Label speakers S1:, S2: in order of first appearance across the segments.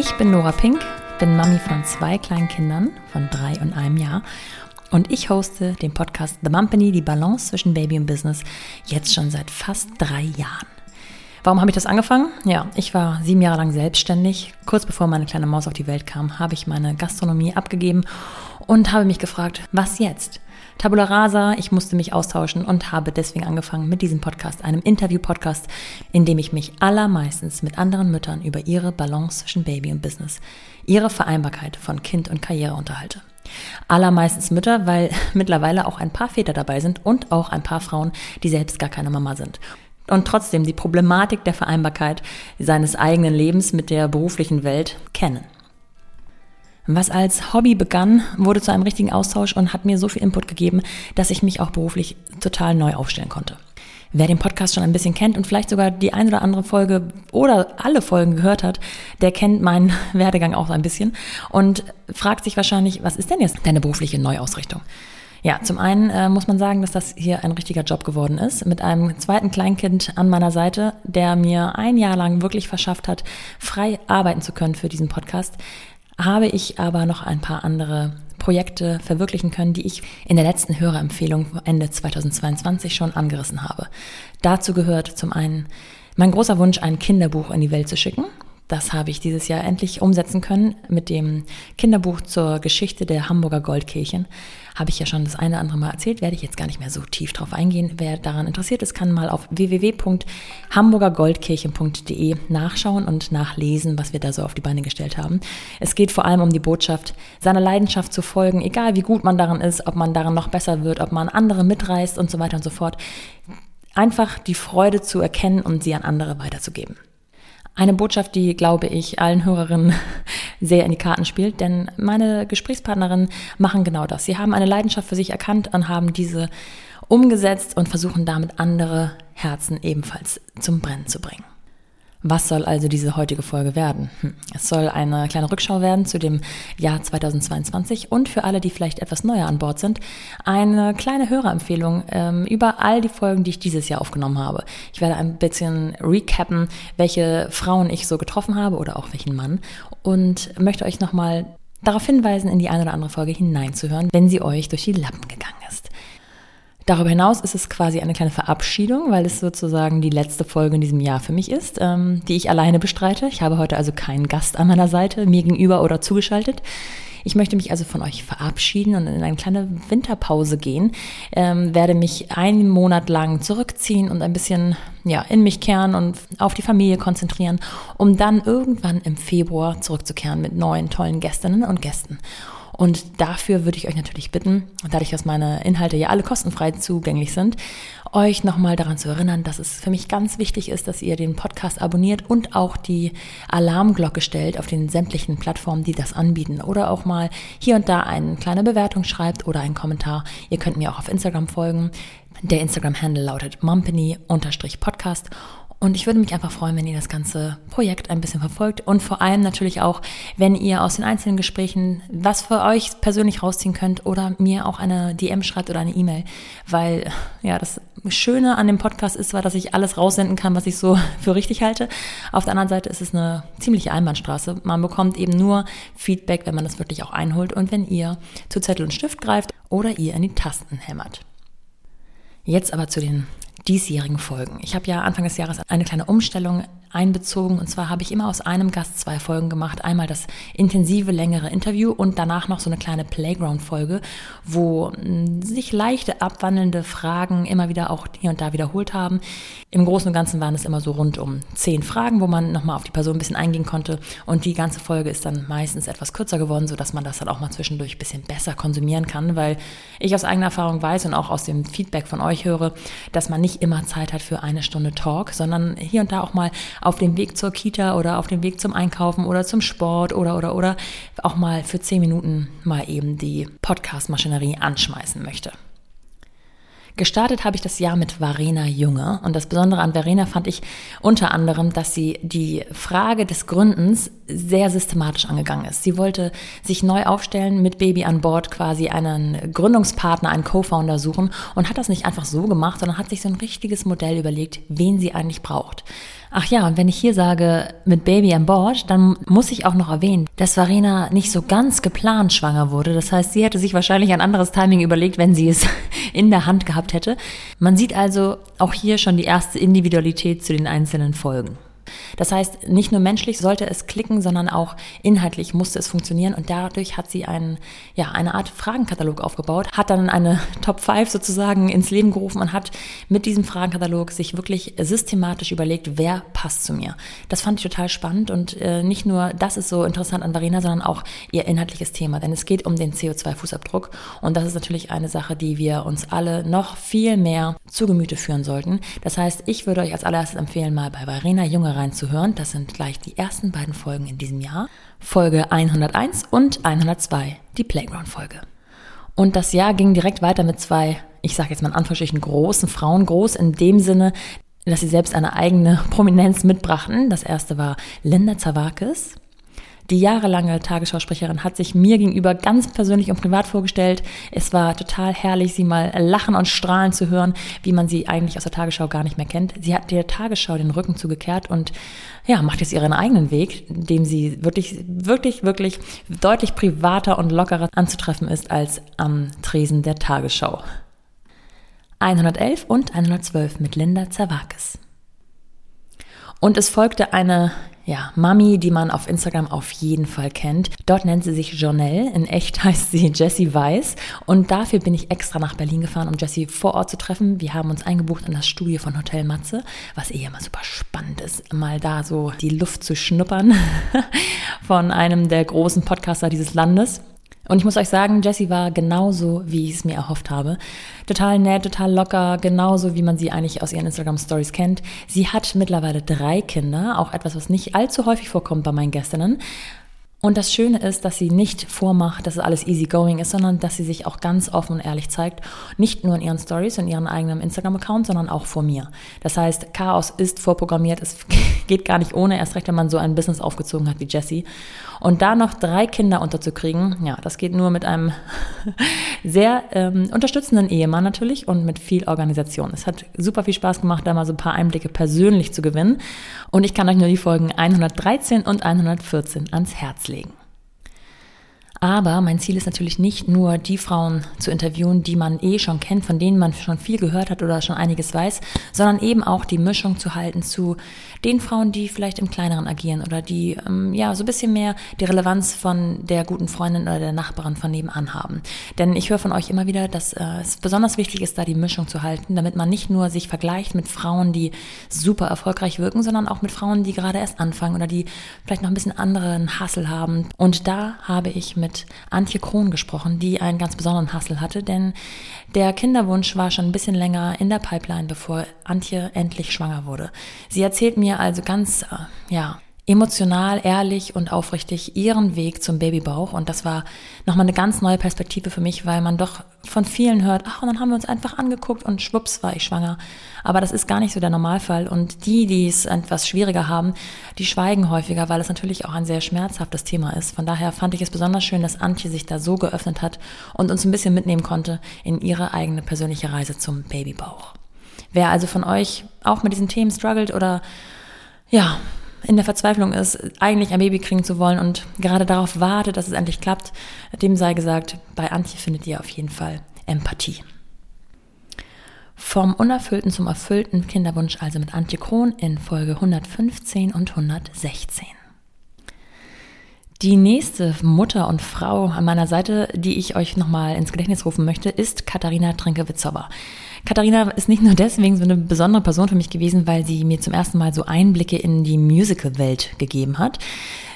S1: Ich bin Nora Pink, bin Mami von zwei kleinen Kindern von drei und einem Jahr und ich hoste den Podcast The Mumpany, die Balance zwischen Baby und Business, jetzt schon seit fast drei Jahren. Warum habe ich das angefangen? Ja, ich war sieben Jahre lang selbstständig. Kurz bevor meine kleine Maus auf die Welt kam, habe ich meine Gastronomie abgegeben und habe mich gefragt, was jetzt? Tabula rasa, ich musste mich austauschen und habe deswegen angefangen mit diesem Podcast, einem Interview-Podcast, in dem ich mich allermeistens mit anderen Müttern über ihre Balance zwischen Baby und Business, ihre Vereinbarkeit von Kind und Karriere unterhalte. Allermeistens Mütter, weil mittlerweile auch ein paar Väter dabei sind und auch ein paar Frauen, die selbst gar keine Mama sind. Und trotzdem die Problematik der Vereinbarkeit seines eigenen Lebens mit der beruflichen Welt kennen. Was als Hobby begann, wurde zu einem richtigen Austausch und hat mir so viel Input gegeben, dass ich mich auch beruflich total neu aufstellen konnte. Wer den Podcast schon ein bisschen kennt und vielleicht sogar die ein oder andere Folge oder alle Folgen gehört hat, der kennt meinen Werdegang auch ein bisschen und fragt sich wahrscheinlich, was ist denn jetzt deine berufliche Neuausrichtung? Ja, zum einen äh, muss man sagen, dass das hier ein richtiger Job geworden ist, mit einem zweiten Kleinkind an meiner Seite, der mir ein Jahr lang wirklich verschafft hat, frei arbeiten zu können für diesen Podcast habe ich aber noch ein paar andere Projekte verwirklichen können, die ich in der letzten Hörerempfehlung Ende 2022 schon angerissen habe. Dazu gehört zum einen mein großer Wunsch, ein Kinderbuch in die Welt zu schicken. Das habe ich dieses Jahr endlich umsetzen können mit dem Kinderbuch zur Geschichte der Hamburger Goldkirchen. Habe ich ja schon das eine oder andere Mal erzählt, werde ich jetzt gar nicht mehr so tief drauf eingehen. Wer daran interessiert ist, kann mal auf www.hamburgergoldkirchen.de nachschauen und nachlesen, was wir da so auf die Beine gestellt haben. Es geht vor allem um die Botschaft, seiner Leidenschaft zu folgen, egal wie gut man daran ist, ob man daran noch besser wird, ob man andere mitreißt und so weiter und so fort. Einfach die Freude zu erkennen und sie an andere weiterzugeben. Eine Botschaft, die, glaube ich, allen Hörerinnen sehr in die Karten spielt, denn meine Gesprächspartnerinnen machen genau das. Sie haben eine Leidenschaft für sich erkannt und haben diese umgesetzt und versuchen damit andere Herzen ebenfalls zum Brennen zu bringen. Was soll also diese heutige Folge werden? Hm, es soll eine kleine Rückschau werden zu dem Jahr 2022 und für alle, die vielleicht etwas neuer an Bord sind, eine kleine Hörerempfehlung ähm, über all die Folgen, die ich dieses Jahr aufgenommen habe. Ich werde ein bisschen recappen, welche Frauen ich so getroffen habe oder auch welchen Mann und möchte euch nochmal darauf hinweisen, in die eine oder andere Folge hineinzuhören, wenn sie euch durch die Lappen gegangen ist. Darüber hinaus ist es quasi eine kleine Verabschiedung, weil es sozusagen die letzte Folge in diesem Jahr für mich ist, ähm, die ich alleine bestreite. Ich habe heute also keinen Gast an meiner Seite, mir gegenüber oder zugeschaltet. Ich möchte mich also von euch verabschieden und in eine kleine Winterpause gehen, ähm, werde mich einen Monat lang zurückziehen und ein bisschen ja, in mich kehren und auf die Familie konzentrieren, um dann irgendwann im Februar zurückzukehren mit neuen tollen Gästinnen und Gästen. Und dafür würde ich euch natürlich bitten, dadurch, dass meine Inhalte ja alle kostenfrei zugänglich sind, euch nochmal daran zu erinnern, dass es für mich ganz wichtig ist, dass ihr den Podcast abonniert und auch die Alarmglocke stellt auf den sämtlichen Plattformen, die das anbieten. Oder auch mal hier und da eine kleine Bewertung schreibt oder einen Kommentar. Ihr könnt mir auch auf Instagram folgen. Der Instagram-Handle lautet mumpany-podcast und ich würde mich einfach freuen, wenn ihr das ganze Projekt ein bisschen verfolgt und vor allem natürlich auch, wenn ihr aus den einzelnen Gesprächen was für euch persönlich rausziehen könnt oder mir auch eine DM schreibt oder eine E-Mail, weil ja, das Schöne an dem Podcast ist zwar, dass ich alles raussenden kann, was ich so für richtig halte. Auf der anderen Seite ist es eine ziemliche Einbahnstraße. Man bekommt eben nur Feedback, wenn man das wirklich auch einholt und wenn ihr zu Zettel und Stift greift oder ihr in die Tasten hämmert. Jetzt aber zu den diesjährigen Folgen. Ich habe ja Anfang des Jahres eine kleine Umstellung einbezogen. Und zwar habe ich immer aus einem Gast zwei Folgen gemacht. Einmal das intensive, längere Interview und danach noch so eine kleine Playground-Folge, wo hm, sich leichte, abwandelnde Fragen immer wieder auch hier und da wiederholt haben. Im Großen und Ganzen waren es immer so rund um zehn Fragen, wo man nochmal auf die Person ein bisschen eingehen konnte. Und die ganze Folge ist dann meistens etwas kürzer geworden, sodass man das dann auch mal zwischendurch ein bisschen besser konsumieren kann, weil ich aus eigener Erfahrung weiß und auch aus dem Feedback von euch höre, dass man nicht immer Zeit hat für eine Stunde Talk, sondern hier und da auch mal auf dem Weg zur Kita oder auf dem Weg zum Einkaufen oder zum Sport oder oder oder auch mal für zehn Minuten mal eben die Podcast-Maschinerie anschmeißen möchte. Gestartet habe ich das Jahr mit Verena Junge und das Besondere an Verena fand ich unter anderem, dass sie die Frage des Gründens sehr systematisch angegangen ist. Sie wollte sich neu aufstellen, mit Baby an Bord quasi einen Gründungspartner, einen Co-Founder suchen und hat das nicht einfach so gemacht, sondern hat sich so ein richtiges Modell überlegt, wen sie eigentlich braucht. Ach ja, und wenn ich hier sage, mit Baby an Bord, dann muss ich auch noch erwähnen, dass Varena nicht so ganz geplant schwanger wurde. Das heißt, sie hätte sich wahrscheinlich ein anderes Timing überlegt, wenn sie es in der Hand gehabt hätte. Man sieht also auch hier schon die erste Individualität zu den einzelnen Folgen. Das heißt, nicht nur menschlich sollte es klicken, sondern auch inhaltlich musste es funktionieren und dadurch hat sie einen, ja, eine Art Fragenkatalog aufgebaut, hat dann eine Top 5 sozusagen ins Leben gerufen und hat mit diesem Fragenkatalog sich wirklich systematisch überlegt, wer passt zu mir. Das fand ich total spannend und äh, nicht nur das ist so interessant an Varena, sondern auch ihr inhaltliches Thema, denn es geht um den CO2-Fußabdruck und das ist natürlich eine Sache, die wir uns alle noch viel mehr zu Gemüte führen sollten. Das heißt, ich würde euch als allererstes empfehlen, mal bei Varena Junge reinzuhören. Das sind gleich die ersten beiden Folgen in diesem Jahr. Folge 101 und 102, die Playground-Folge. Und das Jahr ging direkt weiter mit zwei, ich sage jetzt mal in Anführungsstrichen, großen Frauen. Groß in dem Sinne, dass sie selbst eine eigene Prominenz mitbrachten. Das erste war Linda Zawakis. Die jahrelange Tagesschausprecherin hat sich mir gegenüber ganz persönlich und privat vorgestellt. Es war total herrlich, sie mal lachen und strahlen zu hören, wie man sie eigentlich aus der Tagesschau gar nicht mehr kennt. Sie hat der Tagesschau den Rücken zugekehrt und ja, macht jetzt ihren eigenen Weg, dem sie wirklich, wirklich, wirklich deutlich privater und lockerer anzutreffen ist als am Tresen der Tagesschau. 111 und 112 mit Linda Zawakis. Und es folgte eine ja, Mami, die man auf Instagram auf jeden Fall kennt. Dort nennt sie sich Jonelle. In echt heißt sie Jessie Weiss. Und dafür bin ich extra nach Berlin gefahren, um Jessie vor Ort zu treffen. Wir haben uns eingebucht in das Studio von Hotel Matze, was eh immer super spannend ist, mal da so die Luft zu schnuppern von einem der großen Podcaster dieses Landes. Und ich muss euch sagen, Jessie war genauso, wie ich es mir erhofft habe. Total nett, total locker, genauso wie man sie eigentlich aus ihren Instagram Stories kennt. Sie hat mittlerweile drei Kinder, auch etwas, was nicht allzu häufig vorkommt bei meinen Gästinnen. Und das Schöne ist, dass sie nicht vormacht, dass es alles easy going ist, sondern dass sie sich auch ganz offen und ehrlich zeigt. Nicht nur in ihren Stories und ihren eigenen Instagram-Account, sondern auch vor mir. Das heißt, Chaos ist vorprogrammiert. Es geht gar nicht ohne, erst recht, wenn man so ein Business aufgezogen hat wie Jessie. Und da noch drei Kinder unterzukriegen, ja, das geht nur mit einem sehr ähm, unterstützenden Ehemann natürlich und mit viel Organisation. Es hat super viel Spaß gemacht, da mal so ein paar Einblicke persönlich zu gewinnen. Und ich kann euch nur die Folgen 113 und 114 ans Herz legen. Aber mein Ziel ist natürlich nicht nur die Frauen zu interviewen, die man eh schon kennt, von denen man schon viel gehört hat oder schon einiges weiß, sondern eben auch die Mischung zu halten zu den Frauen, die vielleicht im Kleineren agieren oder die ähm, ja so ein bisschen mehr die Relevanz von der guten Freundin oder der Nachbarin von nebenan haben. Denn ich höre von euch immer wieder, dass äh, es besonders wichtig ist, da die Mischung zu halten, damit man nicht nur sich vergleicht mit Frauen, die super erfolgreich wirken, sondern auch mit Frauen, die gerade erst anfangen oder die vielleicht noch ein bisschen anderen Hassel haben. Und da habe ich mit mit Antje Krohn gesprochen, die einen ganz besonderen Hassel hatte, denn der Kinderwunsch war schon ein bisschen länger in der Pipeline, bevor Antje endlich schwanger wurde. Sie erzählt mir also ganz, äh, ja, emotional, ehrlich und aufrichtig ihren Weg zum Babybauch. Und das war nochmal eine ganz neue Perspektive für mich, weil man doch von vielen hört, ach, und dann haben wir uns einfach angeguckt und schwupps war ich schwanger. Aber das ist gar nicht so der Normalfall. Und die, die es etwas schwieriger haben, die schweigen häufiger, weil es natürlich auch ein sehr schmerzhaftes Thema ist. Von daher fand ich es besonders schön, dass Antje sich da so geöffnet hat und uns ein bisschen mitnehmen konnte in ihre eigene persönliche Reise zum Babybauch. Wer also von euch auch mit diesen Themen struggelt oder ja, in der Verzweiflung ist, eigentlich ein Baby kriegen zu wollen und gerade darauf wartet, dass es endlich klappt, dem sei gesagt, bei Antje findet ihr auf jeden Fall Empathie. Vom unerfüllten zum erfüllten Kinderwunsch also mit Antje Krohn in Folge 115 und 116. Die nächste Mutter und Frau an meiner Seite, die ich euch nochmal ins Gedächtnis rufen möchte, ist Katharina Trinke-Witzauber. Katharina ist nicht nur deswegen so eine besondere Person für mich gewesen, weil sie mir zum ersten Mal so Einblicke in die Musical-Welt gegeben hat,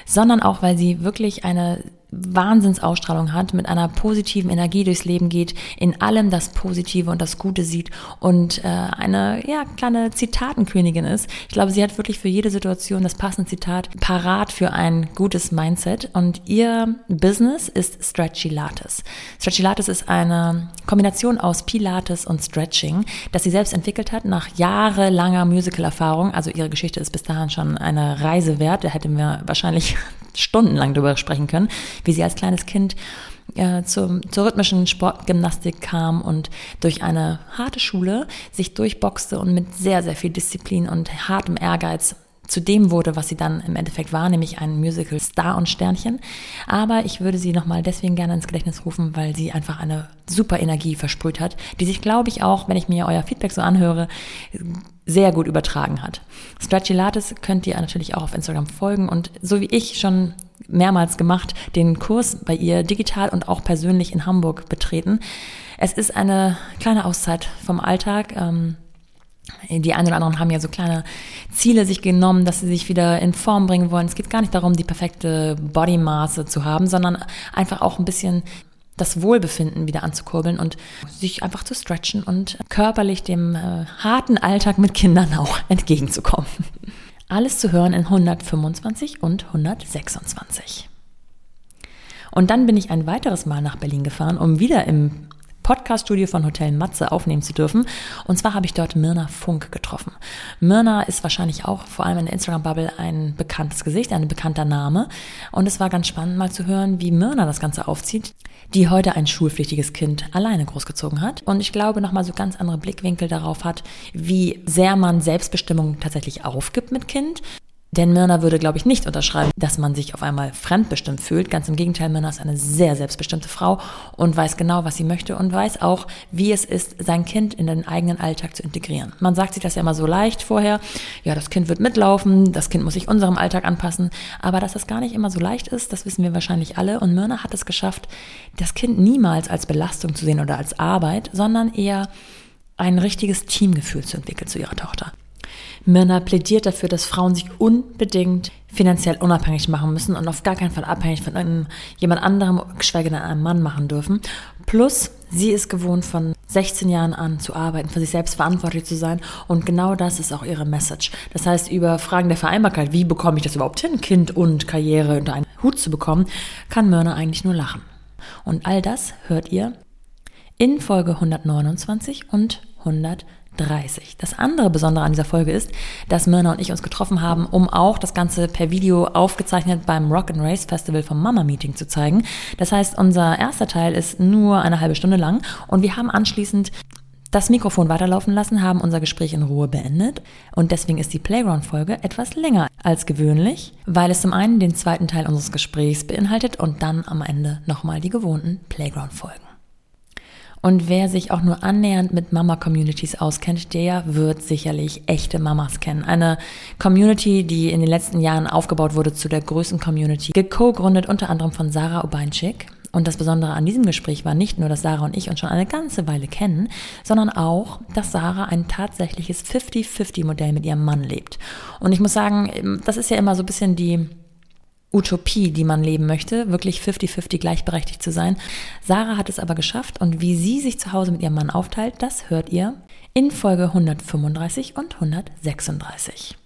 S1: sondern auch, weil sie wirklich eine Wahnsinnsausstrahlung hat, mit einer positiven Energie durchs Leben geht, in allem das Positive und das Gute sieht und äh, eine ja, kleine Zitatenkönigin ist. Ich glaube, sie hat wirklich für jede Situation das passende Zitat parat für ein gutes Mindset und ihr Business ist Stretchy Lattes. Stretchy Lattes ist eine Kombination aus Pilates und Stretching, das sie selbst entwickelt hat nach jahrelanger Musical-Erfahrung. Also ihre Geschichte ist bis dahin schon eine Reise wert. Da hätten wir wahrscheinlich stundenlang darüber sprechen können, wie sie als kleines Kind äh, zur, zur rhythmischen Sportgymnastik kam und durch eine harte Schule sich durchboxte und mit sehr, sehr viel Disziplin und hartem Ehrgeiz zu dem wurde, was sie dann im Endeffekt war, nämlich ein Musical Star und Sternchen. Aber ich würde sie nochmal deswegen gerne ins Gedächtnis rufen, weil sie einfach eine super Energie versprüht hat, die sich, glaube ich, auch, wenn ich mir euer Feedback so anhöre, sehr gut übertragen hat. Stretchy Lattes könnt ihr natürlich auch auf Instagram folgen und so wie ich schon mehrmals gemacht, den Kurs bei ihr digital und auch persönlich in Hamburg betreten. Es ist eine kleine Auszeit vom Alltag. Ähm, die einen oder anderen haben ja so kleine Ziele sich genommen, dass sie sich wieder in Form bringen wollen. Es geht gar nicht darum, die perfekte Bodymaße zu haben, sondern einfach auch ein bisschen das Wohlbefinden wieder anzukurbeln und sich einfach zu stretchen und körperlich dem äh, harten Alltag mit Kindern auch entgegenzukommen. Alles zu hören in 125 und 126. Und dann bin ich ein weiteres Mal nach Berlin gefahren, um wieder im Podcaststudio von Hotel Matze aufnehmen zu dürfen. Und zwar habe ich dort Mirna Funk getroffen. Mirna ist wahrscheinlich auch vor allem in der Instagram-Bubble ein bekanntes Gesicht, ein bekannter Name. Und es war ganz spannend mal zu hören, wie Mirna das Ganze aufzieht, die heute ein schulpflichtiges Kind alleine großgezogen hat. Und ich glaube, nochmal so ganz andere Blickwinkel darauf hat, wie sehr man Selbstbestimmung tatsächlich aufgibt mit Kind, denn Myrna würde, glaube ich, nicht unterschreiben, dass man sich auf einmal fremdbestimmt fühlt. Ganz im Gegenteil, Myrna ist eine sehr selbstbestimmte Frau und weiß genau, was sie möchte und weiß auch, wie es ist, sein Kind in den eigenen Alltag zu integrieren. Man sagt sich das ja immer so leicht vorher. Ja, das Kind wird mitlaufen, das Kind muss sich unserem Alltag anpassen. Aber dass das gar nicht immer so leicht ist, das wissen wir wahrscheinlich alle. Und Myrna hat es geschafft, das Kind niemals als Belastung zu sehen oder als Arbeit, sondern eher ein richtiges Teamgefühl zu entwickeln zu ihrer Tochter. Myrna plädiert dafür, dass Frauen sich unbedingt finanziell unabhängig machen müssen und auf gar keinen Fall abhängig von einem, jemand anderem, geschweige denn einem Mann machen dürfen. Plus, sie ist gewohnt, von 16 Jahren an zu arbeiten, für sich selbst verantwortlich zu sein. Und genau das ist auch ihre Message. Das heißt, über Fragen der Vereinbarkeit, wie bekomme ich das überhaupt hin, Kind und Karriere unter einen Hut zu bekommen, kann Myrna eigentlich nur lachen. Und all das hört ihr in Folge 129 und 130. 30. Das andere Besondere an dieser Folge ist, dass Myrna und ich uns getroffen haben, um auch das Ganze per Video aufgezeichnet beim Rock and Race Festival vom Mama Meeting zu zeigen. Das heißt, unser erster Teil ist nur eine halbe Stunde lang und wir haben anschließend das Mikrofon weiterlaufen lassen, haben unser Gespräch in Ruhe beendet und deswegen ist die Playground-Folge etwas länger als gewöhnlich, weil es zum einen den zweiten Teil unseres Gesprächs beinhaltet und dann am Ende nochmal die gewohnten Playground-Folgen. Und wer sich auch nur annähernd mit Mama-Communities auskennt, der wird sicherlich echte Mamas kennen. Eine Community, die in den letzten Jahren aufgebaut wurde zu der größten Community, geco-gründet unter anderem von Sarah Obeinschik. Und das Besondere an diesem Gespräch war nicht nur, dass Sarah und ich uns schon eine ganze Weile kennen, sondern auch, dass Sarah ein tatsächliches 50-50-Modell mit ihrem Mann lebt. Und ich muss sagen, das ist ja immer so ein bisschen die Utopie, die man leben möchte, wirklich 50-50 gleichberechtigt zu sein. Sarah hat es aber geschafft und wie sie sich zu Hause mit ihrem Mann aufteilt, das hört ihr in Folge 135 und 136.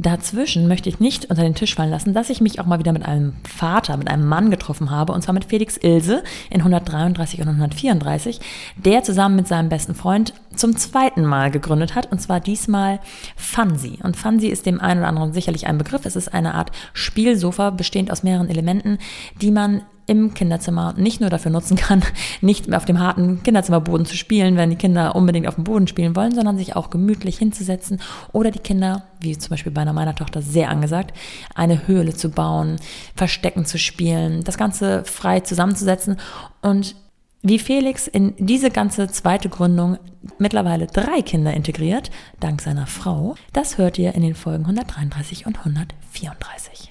S1: Dazwischen möchte ich nicht unter den Tisch fallen lassen, dass ich mich auch mal wieder mit einem Vater, mit einem Mann getroffen habe, und zwar mit Felix Ilse in 133 und 134, der zusammen mit seinem besten Freund zum zweiten Mal gegründet hat, und zwar diesmal Funsi. Und Funsi ist dem einen oder anderen sicherlich ein Begriff. Es ist eine Art Spielsofa, bestehend aus mehreren Elementen, die man im Kinderzimmer nicht nur dafür nutzen kann, nicht mehr auf dem harten Kinderzimmerboden zu spielen, wenn die Kinder unbedingt auf dem Boden spielen wollen, sondern sich auch gemütlich hinzusetzen oder die Kinder, wie zum Beispiel bei einer meiner Tochter sehr angesagt, eine Höhle zu bauen, Verstecken zu spielen, das Ganze frei zusammenzusetzen und wie Felix in diese ganze zweite Gründung mittlerweile drei Kinder integriert, dank seiner Frau, das hört ihr in den Folgen 133 und 134.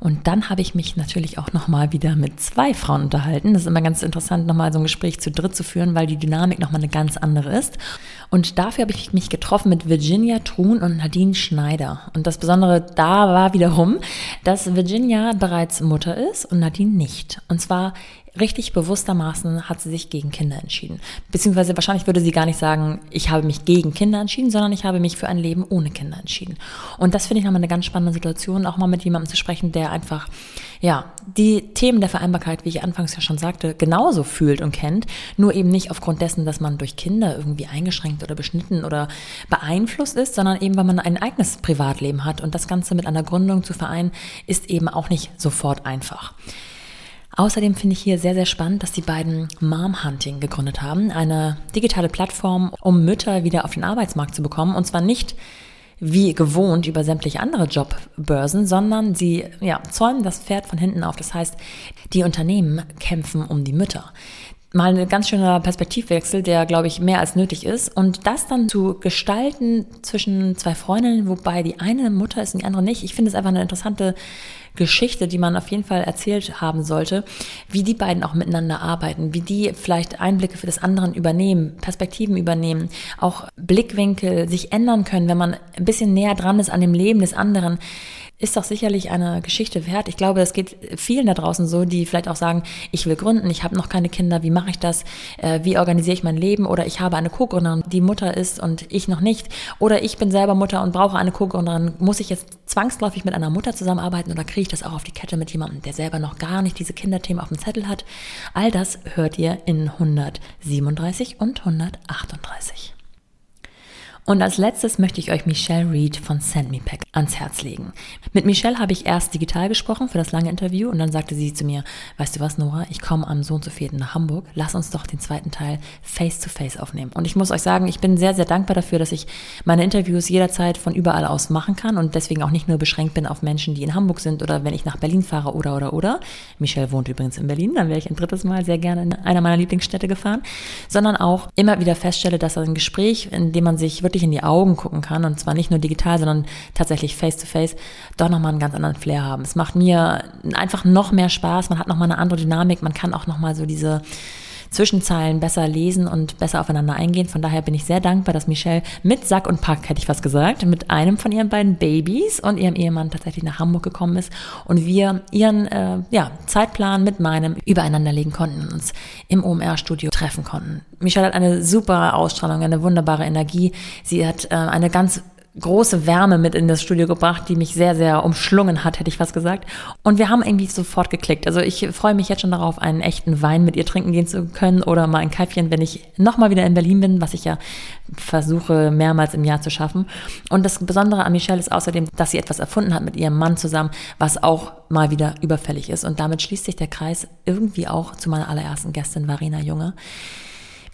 S1: Und dann habe ich mich natürlich auch nochmal wieder mit zwei Frauen unterhalten. Das ist immer ganz interessant, nochmal so ein Gespräch zu dritt zu führen, weil die Dynamik nochmal eine ganz andere ist. Und dafür habe ich mich getroffen mit Virginia Truhn und Nadine Schneider. Und das Besondere da war wiederum, dass Virginia bereits Mutter ist und Nadine nicht. Und zwar richtig bewusstermaßen hat sie sich gegen Kinder entschieden. Beziehungsweise wahrscheinlich würde sie gar nicht sagen, ich habe mich gegen Kinder entschieden, sondern ich habe mich für ein Leben ohne Kinder entschieden. Und das finde ich nochmal eine ganz spannende Situation, auch mal mit jemandem zu sprechen, der einfach, ja, die Themen der Vereinbarkeit, wie ich anfangs ja schon sagte, genauso fühlt und kennt, nur eben nicht aufgrund dessen, dass man durch Kinder irgendwie eingeschränkt oder beschnitten oder beeinflusst ist, sondern eben, weil man ein eigenes Privatleben hat. Und das Ganze mit einer Gründung zu vereinen, ist eben auch nicht sofort einfach. Außerdem finde ich hier sehr, sehr spannend, dass die beiden Mom Hunting gegründet haben. Eine digitale Plattform, um Mütter wieder auf den Arbeitsmarkt zu bekommen. Und zwar nicht wie gewohnt über sämtliche andere Jobbörsen, sondern sie ja, zäumen das Pferd von hinten auf. Das heißt, die Unternehmen kämpfen um die Mütter mal ein ganz schöner Perspektivwechsel, der, glaube ich, mehr als nötig ist. Und das dann zu gestalten zwischen zwei Freundinnen, wobei die eine Mutter ist und die andere nicht. Ich finde es einfach eine interessante Geschichte, die man auf jeden Fall erzählt haben sollte, wie die beiden auch miteinander arbeiten, wie die vielleicht Einblicke für das anderen übernehmen, Perspektiven übernehmen, auch Blickwinkel sich ändern können, wenn man ein bisschen näher dran ist an dem Leben des anderen ist doch sicherlich eine Geschichte wert. Ich glaube, es geht vielen da draußen so, die vielleicht auch sagen, ich will gründen, ich habe noch keine Kinder, wie mache ich das, äh, wie organisiere ich mein Leben oder ich habe eine Co-Gründerin, die Mutter ist und ich noch nicht oder ich bin selber Mutter und brauche eine Co-Gründerin. Muss ich jetzt zwangsläufig mit einer Mutter zusammenarbeiten oder kriege ich das auch auf die Kette mit jemandem, der selber noch gar nicht diese Kinderthemen auf dem Zettel hat? All das hört ihr in 137 und 138. Und als letztes möchte ich euch Michelle Reed von Send Me Pack ans Herz legen. Mit Michelle habe ich erst digital gesprochen für das lange Interview und dann sagte sie zu mir, weißt du was, Nora, ich komme am Sohn zu vierten nach Hamburg, lass uns doch den zweiten Teil face to face aufnehmen. Und ich muss euch sagen, ich bin sehr, sehr dankbar dafür, dass ich meine Interviews jederzeit von überall aus machen kann und deswegen auch nicht nur beschränkt bin auf Menschen, die in Hamburg sind oder wenn ich nach Berlin fahre oder, oder, oder. Michelle wohnt übrigens in Berlin, dann wäre ich ein drittes Mal sehr gerne in einer meiner Lieblingsstädte gefahren, sondern auch immer wieder feststelle, dass ein Gespräch, in dem man sich wirklich in die Augen gucken kann und zwar nicht nur digital, sondern tatsächlich face to face, doch nochmal einen ganz anderen Flair haben. Es macht mir einfach noch mehr Spaß, man hat nochmal eine andere Dynamik, man kann auch nochmal so diese Zwischenzeilen besser lesen und besser aufeinander eingehen. Von daher bin ich sehr dankbar, dass Michelle mit Sack und Pack, hätte ich fast gesagt, mit einem von ihren beiden Babys und ihrem Ehemann tatsächlich nach Hamburg gekommen ist und wir ihren äh, ja, Zeitplan mit meinem übereinander legen konnten und uns im OMR-Studio treffen konnten. Michelle hat eine super Ausstrahlung, eine wunderbare Energie. Sie hat äh, eine ganz große Wärme mit in das Studio gebracht, die mich sehr, sehr umschlungen hat, hätte ich fast gesagt. Und wir haben irgendwie sofort geklickt. Also ich freue mich jetzt schon darauf, einen echten Wein mit ihr trinken gehen zu können oder mal ein Käffchen, wenn ich nochmal wieder in Berlin bin, was ich ja versuche mehrmals im Jahr zu schaffen. Und das Besondere an Michelle ist außerdem, dass sie etwas erfunden hat mit ihrem Mann zusammen, was auch mal wieder überfällig ist. Und damit schließt sich der Kreis irgendwie auch zu meiner allerersten Gästin, Varina Junge.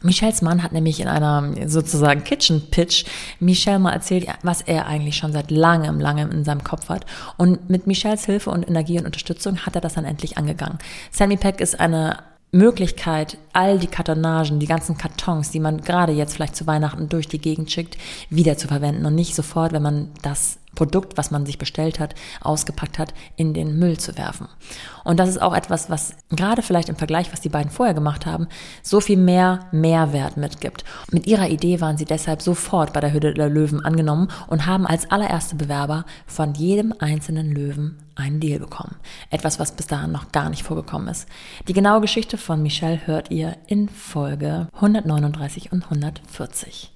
S1: Michels Mann hat nämlich in einer sozusagen Kitchen Pitch Michelle mal erzählt, was er eigentlich schon seit langem, langem in seinem Kopf hat. Und mit Michels Hilfe und Energie und Unterstützung hat er das dann endlich angegangen. Sammy Pack ist eine Möglichkeit, all die Kartonagen, die ganzen Kartons, die man gerade jetzt vielleicht zu Weihnachten durch die Gegend schickt, wieder zu verwenden und nicht sofort, wenn man das Produkt, was man sich bestellt hat, ausgepackt hat, in den Müll zu werfen. Und das ist auch etwas, was gerade vielleicht im Vergleich, was die beiden vorher gemacht haben, so viel mehr Mehrwert mitgibt. Mit ihrer Idee waren sie deshalb sofort bei der Hütte der Löwen angenommen und haben als allererste Bewerber von jedem einzelnen Löwen einen Deal bekommen. Etwas, was bis dahin noch gar nicht vorgekommen ist. Die genaue Geschichte von Michelle hört ihr in Folge 139 und 140.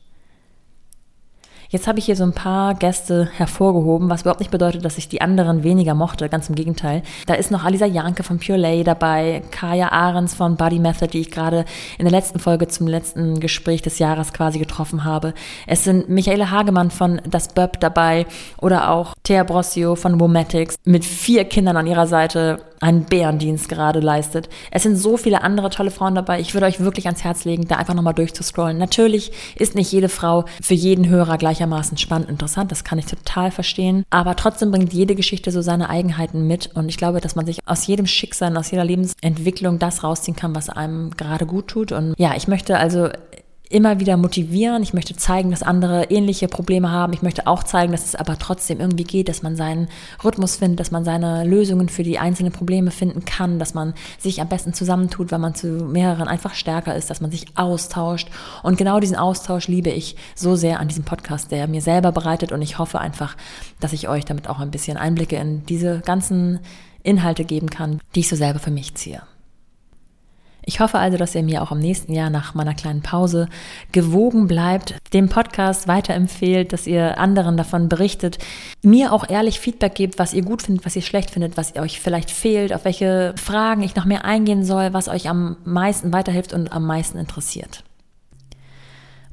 S1: Jetzt habe ich hier so ein paar Gäste hervorgehoben, was überhaupt nicht bedeutet, dass ich die anderen weniger mochte, ganz im Gegenteil. Da ist noch Alisa Janke von Pure Lay dabei, Kaya Ahrens von Body Method, die ich gerade in der letzten Folge zum letzten Gespräch des Jahres quasi getroffen habe. Es sind Michaela Hagemann von Das Böb dabei oder auch Thea Brossio von Womatics mit vier Kindern an ihrer Seite einen Bärendienst gerade leistet. Es sind so viele andere tolle Frauen dabei. Ich würde euch wirklich ans Herz legen, da einfach nochmal durchzuscrollen. Natürlich ist nicht jede Frau für jeden Hörer gleichermaßen spannend interessant. Das kann ich total verstehen. Aber trotzdem bringt jede Geschichte so seine Eigenheiten mit. Und ich glaube, dass man sich aus jedem Schicksal, aus jeder Lebensentwicklung das rausziehen kann, was einem gerade gut tut. Und ja, ich möchte also immer wieder motivieren. Ich möchte zeigen, dass andere ähnliche Probleme haben. Ich möchte auch zeigen, dass es aber trotzdem irgendwie geht, dass man seinen Rhythmus findet, dass man seine Lösungen für die einzelnen Probleme finden kann, dass man sich am besten zusammentut, weil man zu mehreren einfach stärker ist, dass man sich austauscht. Und genau diesen Austausch liebe ich so sehr an diesem Podcast, der mir selber bereitet. Und ich hoffe einfach, dass ich euch damit auch ein bisschen Einblicke in diese ganzen Inhalte geben kann, die ich so selber für mich ziehe. Ich hoffe also, dass ihr mir auch im nächsten Jahr nach meiner kleinen Pause gewogen bleibt, dem Podcast weiterempfehlt, dass ihr anderen davon berichtet, mir auch ehrlich Feedback gebt, was ihr gut findet, was ihr schlecht findet, was euch vielleicht fehlt, auf welche Fragen ich noch mehr eingehen soll, was euch am meisten weiterhilft und am meisten interessiert.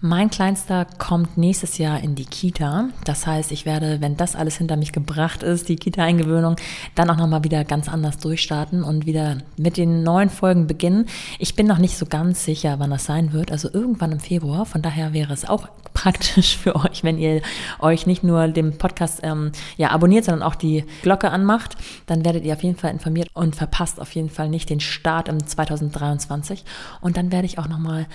S1: Mein Kleinster kommt nächstes Jahr in die Kita. Das heißt, ich werde, wenn das alles hinter mich gebracht ist, die Kita-Eingewöhnung, dann auch nochmal wieder ganz anders durchstarten und wieder mit den neuen Folgen beginnen. Ich bin noch nicht so ganz sicher, wann das sein wird. Also irgendwann im Februar. Von daher wäre es auch praktisch für euch, wenn ihr euch nicht nur dem Podcast ähm, ja, abonniert, sondern auch die Glocke anmacht. Dann werdet ihr auf jeden Fall informiert und verpasst auf jeden Fall nicht den Start im 2023. Und dann werde ich auch nochmal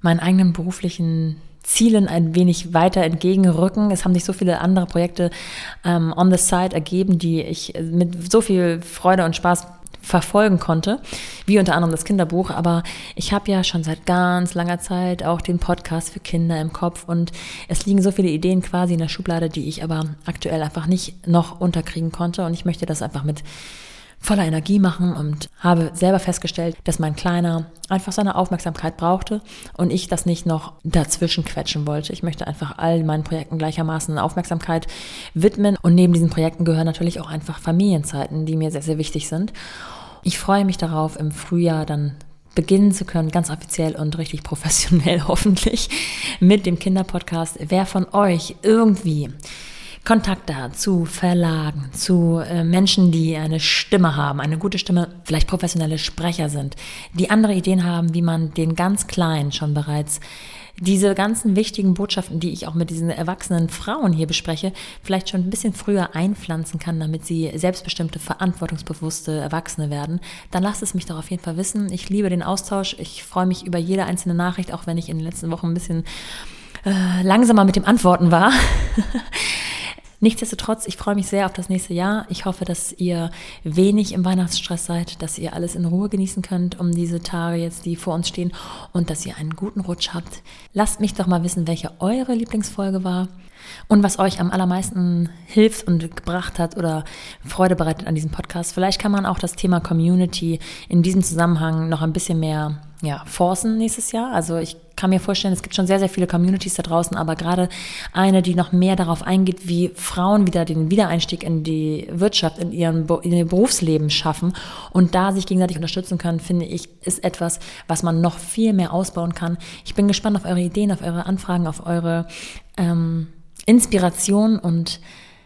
S1: meinen eigenen beruflichen Zielen ein wenig weiter entgegenrücken. Es haben sich so viele andere Projekte ähm, on the side ergeben, die ich mit so viel Freude und Spaß verfolgen konnte, wie unter anderem das Kinderbuch. Aber ich habe ja schon seit ganz langer Zeit auch den Podcast für Kinder im Kopf und es liegen so viele Ideen quasi in der Schublade, die ich aber aktuell einfach nicht noch unterkriegen konnte und ich möchte das einfach mit voller Energie machen und habe selber festgestellt, dass mein Kleiner einfach seine Aufmerksamkeit brauchte und ich das nicht noch dazwischen quetschen wollte. Ich möchte einfach all meinen Projekten gleichermaßen Aufmerksamkeit widmen und neben diesen Projekten gehören natürlich auch einfach Familienzeiten, die mir sehr, sehr wichtig sind. Ich freue mich darauf, im Frühjahr dann beginnen zu können, ganz offiziell und richtig professionell hoffentlich, mit dem Kinderpodcast. Wer von euch irgendwie Kontakte hat zu Verlagen, zu äh, Menschen, die eine Stimme haben, eine gute Stimme, vielleicht professionelle Sprecher sind, die andere Ideen haben, wie man den ganz Kleinen schon bereits diese ganzen wichtigen Botschaften, die ich auch mit diesen erwachsenen Frauen hier bespreche, vielleicht schon ein bisschen früher einpflanzen kann, damit sie selbstbestimmte, verantwortungsbewusste Erwachsene werden, dann lasst es mich doch auf jeden Fall wissen. Ich liebe den Austausch. Ich freue mich über jede einzelne Nachricht, auch wenn ich in den letzten Wochen ein bisschen äh, langsamer mit dem Antworten war. Nichtsdestotrotz, ich freue mich sehr auf das nächste Jahr. Ich hoffe, dass ihr wenig im Weihnachtsstress seid, dass ihr alles in Ruhe genießen könnt um diese Tage jetzt, die vor uns stehen und dass ihr einen guten Rutsch habt. Lasst mich doch mal wissen, welche eure Lieblingsfolge war und was euch am allermeisten hilft und gebracht hat oder Freude bereitet an diesem Podcast. Vielleicht kann man auch das Thema Community in diesem Zusammenhang noch ein bisschen mehr ja, forcen nächstes Jahr. Also ich kann mir vorstellen, es gibt schon sehr, sehr viele Communities da draußen, aber gerade eine, die noch mehr darauf eingeht, wie Frauen wieder den Wiedereinstieg in die Wirtschaft, in, ihren, in ihr Berufsleben schaffen und da sich gegenseitig unterstützen können, finde ich, ist etwas, was man noch viel mehr ausbauen kann. Ich bin gespannt auf eure Ideen, auf eure Anfragen, auf eure ähm, Inspiration und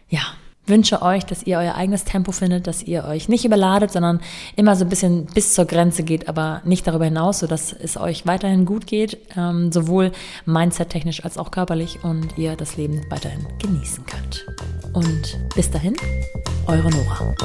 S1: ja, wünsche euch, dass ihr euer eigenes Tempo findet, dass ihr euch nicht überladet, sondern immer so ein bisschen bis zur Grenze geht, aber nicht darüber hinaus, sodass es euch weiterhin gut geht, ähm, sowohl mindset-technisch als auch körperlich und ihr das Leben weiterhin genießen könnt. Und bis dahin, eure Nora.